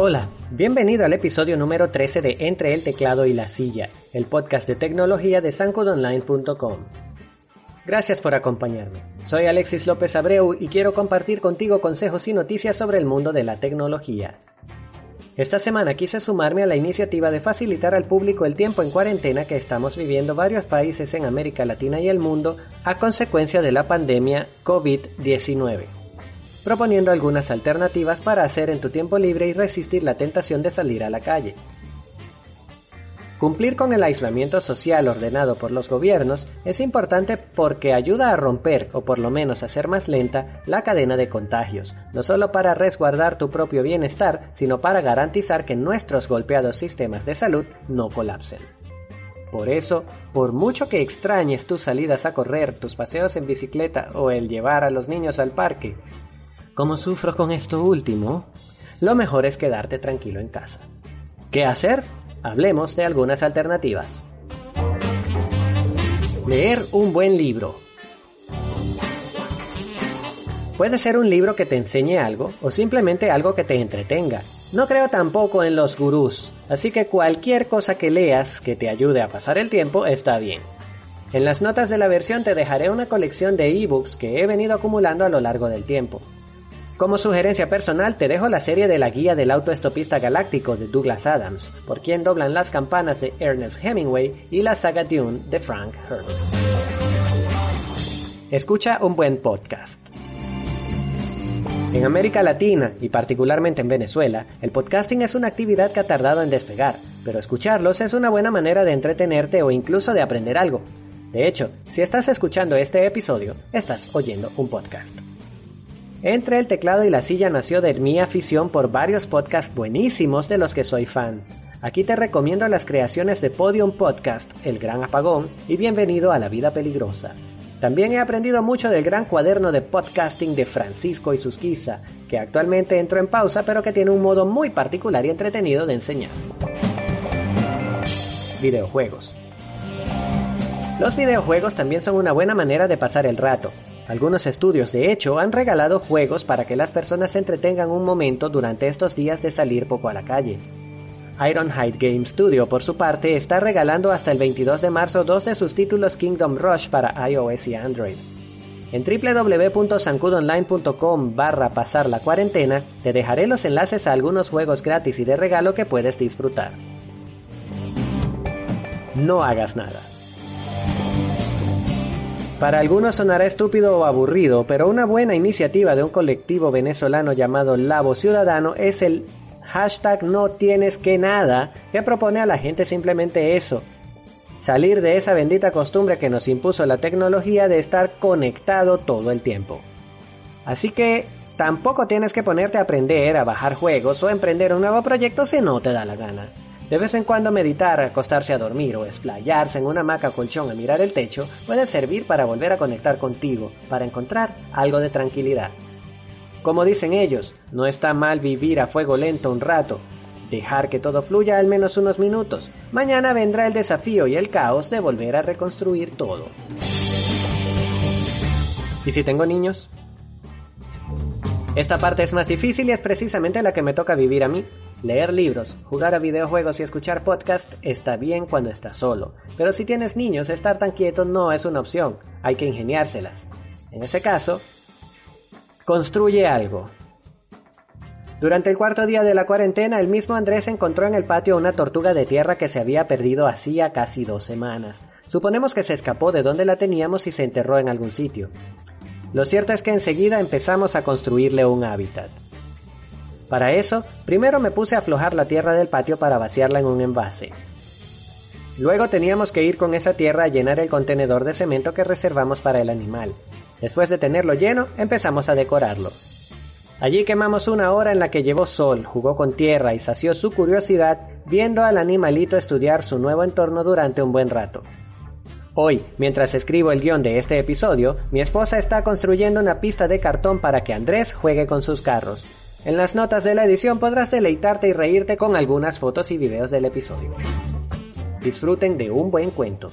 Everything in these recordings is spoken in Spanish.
Hola, bienvenido al episodio número 13 de Entre el teclado y la silla, el podcast de tecnología de sancudonline.com. Gracias por acompañarme. Soy Alexis López Abreu y quiero compartir contigo consejos y noticias sobre el mundo de la tecnología. Esta semana quise sumarme a la iniciativa de facilitar al público el tiempo en cuarentena que estamos viviendo varios países en América Latina y el mundo a consecuencia de la pandemia COVID-19 proponiendo algunas alternativas para hacer en tu tiempo libre y resistir la tentación de salir a la calle. Cumplir con el aislamiento social ordenado por los gobiernos es importante porque ayuda a romper, o por lo menos hacer más lenta, la cadena de contagios, no solo para resguardar tu propio bienestar, sino para garantizar que nuestros golpeados sistemas de salud no colapsen. Por eso, por mucho que extrañes tus salidas a correr, tus paseos en bicicleta o el llevar a los niños al parque, como sufro con esto último, lo mejor es quedarte tranquilo en casa. ¿Qué hacer? Hablemos de algunas alternativas. Leer un buen libro. Puede ser un libro que te enseñe algo o simplemente algo que te entretenga. No creo tampoco en los gurús, así que cualquier cosa que leas que te ayude a pasar el tiempo está bien. En las notas de la versión te dejaré una colección de ebooks que he venido acumulando a lo largo del tiempo. Como sugerencia personal te dejo la serie de la guía del autoestopista galáctico de Douglas Adams, por quien doblan las campanas de Ernest Hemingway y la saga Dune de Frank Herbert. Escucha un buen podcast. En América Latina, y particularmente en Venezuela, el podcasting es una actividad que ha tardado en despegar, pero escucharlos es una buena manera de entretenerte o incluso de aprender algo. De hecho, si estás escuchando este episodio, estás oyendo un podcast. Entre el teclado y la silla nació de mi afición por varios podcasts buenísimos de los que soy fan. Aquí te recomiendo las creaciones de Podium Podcast, El Gran Apagón y Bienvenido a la Vida Peligrosa. También he aprendido mucho del gran cuaderno de podcasting de Francisco y Susquiza, que actualmente entro en pausa pero que tiene un modo muy particular y entretenido de enseñar. Videojuegos. Los videojuegos también son una buena manera de pasar el rato, algunos estudios, de hecho, han regalado juegos para que las personas se entretengan un momento durante estos días de salir poco a la calle. Ironhide Game Studio, por su parte, está regalando hasta el 22 de marzo dos de sus títulos Kingdom Rush para iOS y Android. En www.sancudonline.com barra pasar la cuarentena te dejaré los enlaces a algunos juegos gratis y de regalo que puedes disfrutar. No hagas nada. Para algunos sonará estúpido o aburrido, pero una buena iniciativa de un colectivo venezolano llamado Labo Ciudadano es el hashtag no tienes que nada, que propone a la gente simplemente eso. Salir de esa bendita costumbre que nos impuso la tecnología de estar conectado todo el tiempo. Así que tampoco tienes que ponerte a aprender a bajar juegos o emprender un nuevo proyecto si no te da la gana. De vez en cuando meditar, acostarse a dormir o esplayarse en una hamaca colchón a mirar el techo puede servir para volver a conectar contigo, para encontrar algo de tranquilidad. Como dicen ellos, no está mal vivir a fuego lento un rato, dejar que todo fluya al menos unos minutos. Mañana vendrá el desafío y el caos de volver a reconstruir todo. ¿Y si tengo niños? Esta parte es más difícil y es precisamente la que me toca vivir a mí. Leer libros, jugar a videojuegos y escuchar podcast está bien cuando estás solo, pero si tienes niños, estar tan quieto no es una opción, hay que ingeniárselas. En ese caso, construye algo. Durante el cuarto día de la cuarentena, el mismo Andrés encontró en el patio una tortuga de tierra que se había perdido hacía casi dos semanas. Suponemos que se escapó de donde la teníamos y se enterró en algún sitio. Lo cierto es que enseguida empezamos a construirle un hábitat. Para eso, primero me puse a aflojar la tierra del patio para vaciarla en un envase. Luego teníamos que ir con esa tierra a llenar el contenedor de cemento que reservamos para el animal. Después de tenerlo lleno, empezamos a decorarlo. Allí quemamos una hora en la que llevó sol, jugó con tierra y sació su curiosidad viendo al animalito estudiar su nuevo entorno durante un buen rato. Hoy, mientras escribo el guion de este episodio, mi esposa está construyendo una pista de cartón para que Andrés juegue con sus carros. En las notas de la edición podrás deleitarte y reírte con algunas fotos y videos del episodio. Disfruten de un buen cuento.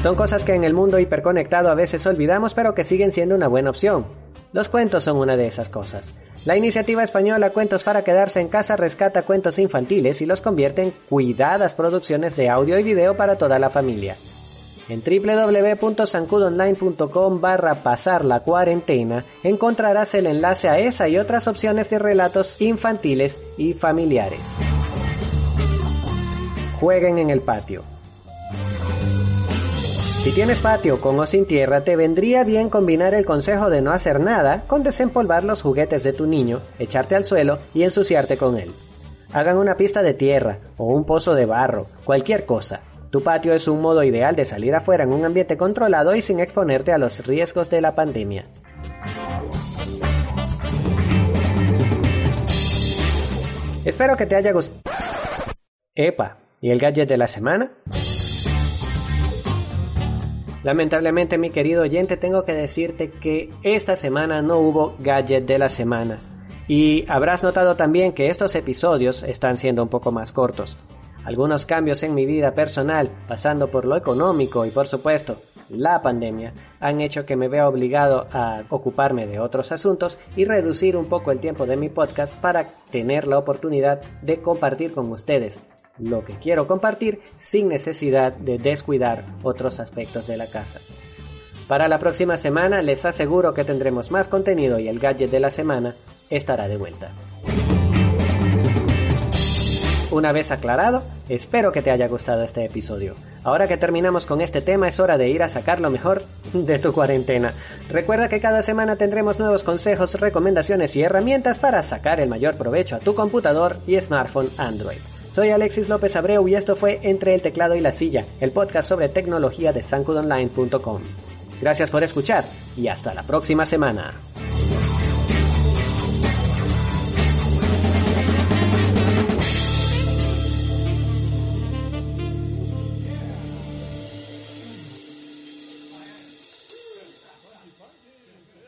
Son cosas que en el mundo hiperconectado a veces olvidamos pero que siguen siendo una buena opción. Los cuentos son una de esas cosas. La iniciativa española Cuentos para Quedarse en Casa rescata cuentos infantiles y los convierte en cuidadas producciones de audio y video para toda la familia. En www.sancudonline.com barra pasar la cuarentena encontrarás el enlace a esa y otras opciones de relatos infantiles y familiares. Jueguen en el patio. Si tienes patio con o sin tierra, te vendría bien combinar el consejo de no hacer nada con desempolvar los juguetes de tu niño, echarte al suelo y ensuciarte con él. Hagan una pista de tierra o un pozo de barro, cualquier cosa. Tu patio es un modo ideal de salir afuera en un ambiente controlado y sin exponerte a los riesgos de la pandemia. Espero que te haya gustado. Epa, ¿y el gadget de la semana? Lamentablemente, mi querido oyente, tengo que decirte que esta semana no hubo gadget de la semana. Y habrás notado también que estos episodios están siendo un poco más cortos. Algunos cambios en mi vida personal, pasando por lo económico y por supuesto la pandemia, han hecho que me vea obligado a ocuparme de otros asuntos y reducir un poco el tiempo de mi podcast para tener la oportunidad de compartir con ustedes lo que quiero compartir sin necesidad de descuidar otros aspectos de la casa. Para la próxima semana les aseguro que tendremos más contenido y el gadget de la semana estará de vuelta. Una vez aclarado, espero que te haya gustado este episodio. Ahora que terminamos con este tema es hora de ir a sacar lo mejor de tu cuarentena. Recuerda que cada semana tendremos nuevos consejos, recomendaciones y herramientas para sacar el mayor provecho a tu computador y smartphone Android. Soy Alexis López Abreu y esto fue Entre el teclado y la silla, el podcast sobre tecnología de sancudonline.com. Gracias por escuchar y hasta la próxima semana.